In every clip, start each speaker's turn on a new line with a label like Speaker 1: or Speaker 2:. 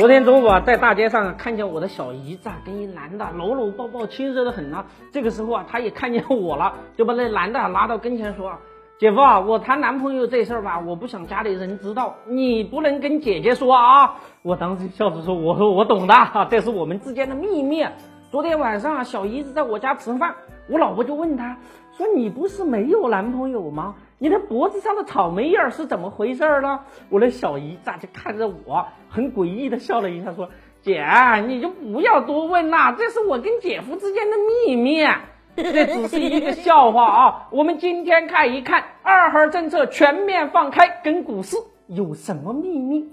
Speaker 1: 昨天中午啊，在大街上看见我的小姨子啊，跟一男的搂搂抱抱，亲热的很呢。这个时候啊，她也看见我了，就把那男的拉到跟前说：“姐夫啊，我谈男朋友这事儿吧，我不想家里人知道，你不能跟姐姐说啊。”我当时笑着说：“我说我懂的，这是我们之间的秘密。”昨天晚上啊，小姨子在我家吃饭，我老婆就问他说：“你不是没有男朋友吗？你的脖子上的草莓印儿是怎么回事儿呢？”我的小姨子就看着我，很诡异的笑了一下，说：“姐，你就不要多问啦，这是我跟姐夫之间的秘密，这只是一个笑话啊。我们今天看一看二孩政策全面放开跟股市有什么秘密。”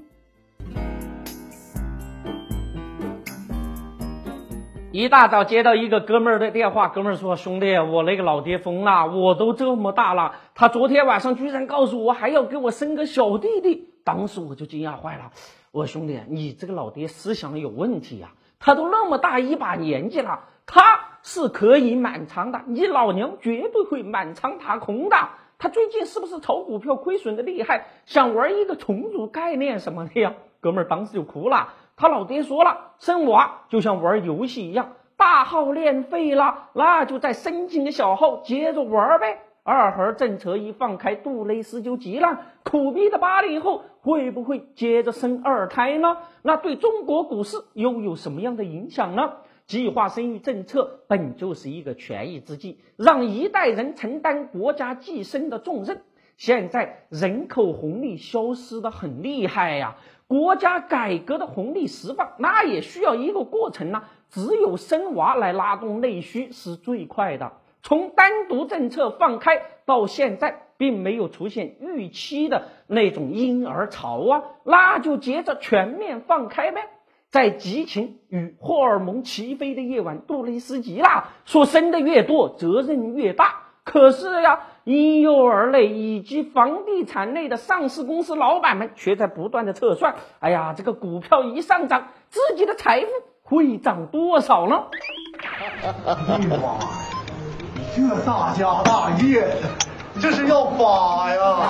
Speaker 1: 一大早接到一个哥们儿的电话，哥们儿说：“兄弟，我那个老爹疯了，我都这么大了，他昨天晚上居然告诉我还要给我生个小弟弟。”当时我就惊讶坏了，我说：“兄弟，你这个老爹思想有问题呀！他都那么大一把年纪了，他是可以满仓的，你老娘绝对会满仓踏空的。他最近是不是炒股票亏损的厉害，想玩一个重组概念什么的呀？”哥们儿当时就哭了。他老爹说了，生娃就像玩游戏一样，大号练废了，那就再申请个小号接着玩呗。二孩政策一放开，杜蕾斯就急了，苦逼的八零后会不会接着生二胎呢？那对中国股市又有什么样的影响呢？计划生育政策本就是一个权宜之计，让一代人承担国家计生的重任。现在人口红利消失的很厉害呀。国家改革的红利释放，那也需要一个过程呢。只有生娃来拉动内需是最快的。从单独政策放开到现在，并没有出现预期的那种婴儿潮啊，那就接着全面放开呗。在激情与荷尔蒙齐飞的夜晚，杜蕾斯急了，说：“生的越多，责任越大。”可是呀。婴幼儿类以及房地产类的上市公司老板们却在不断的测算：哎呀，这个股票一上涨，自己的财富会涨多少呢？
Speaker 2: 哎呀妈呀，你这大家大业的！这是要发呀！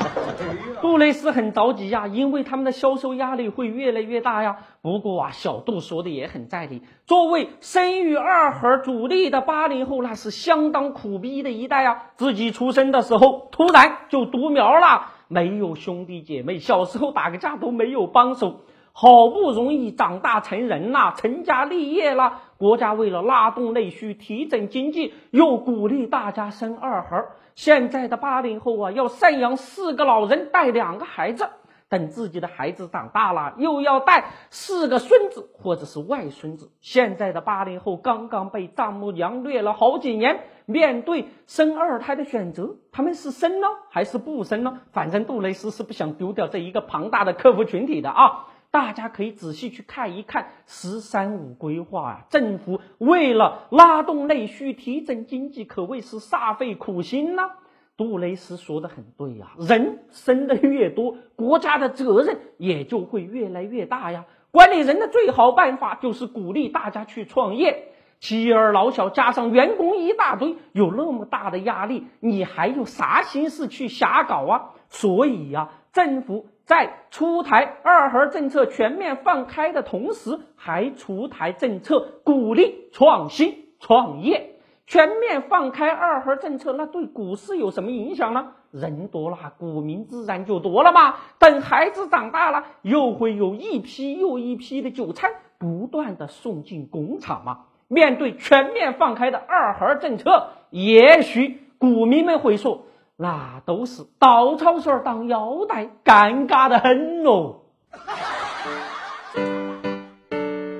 Speaker 1: 杜蕾斯很着急呀，因为他们的销售压力会越来越大呀。不过啊，小杜说的也很在理。作为生育二孩主力的八零后，那是相当苦逼的一代啊。自己出生的时候突然就独苗了，没有兄弟姐妹，小时候打个架都没有帮手。好不容易长大成人啦，成家立业了，国家为了拉动内需、提振经济，又鼓励大家生二孩。现在的八零后啊，要赡养四个老人，带两个孩子。等自己的孩子长大了，又要带四个孙子或者是外孙子。现在的八零后刚刚被丈母娘虐了好几年，面对生二胎的选择，他们是生呢还是不生呢？反正杜蕾斯是不想丢掉这一个庞大的客户群体的啊。大家可以仔细去看一看“十三五”规划啊，政府为了拉动内需、提振经济，可谓是煞费苦心呐。杜蕾斯说的很对呀，人生的越多，国家的责任也就会越来越大呀。管理人的最好办法就是鼓励大家去创业，妻儿老小加上员工一大堆，有那么大的压力，你还有啥心思去瞎搞啊？所以呀，政府。在出台二孩政策全面放开的同时，还出台政策鼓励创新创业。全面放开二孩政策，那对股市有什么影响呢？人多了，股民自然就多了嘛。等孩子长大了，又会有一批又一批的韭菜不断的送进工厂嘛。面对全面放开的二孩政策，也许股民们会说。那都是稻草绳当腰带，尴尬的很哦。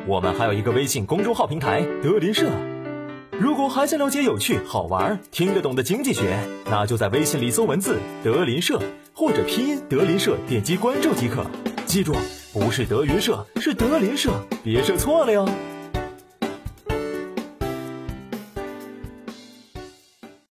Speaker 3: 我们还有一个微信公众号平台德林社，如果还想了解有趣、好玩、听得懂的经济学，那就在微信里搜文字“德林社”或者拼音“德林社”，点击关注即可。记住，不是德云社，是德林社，别设错了哟。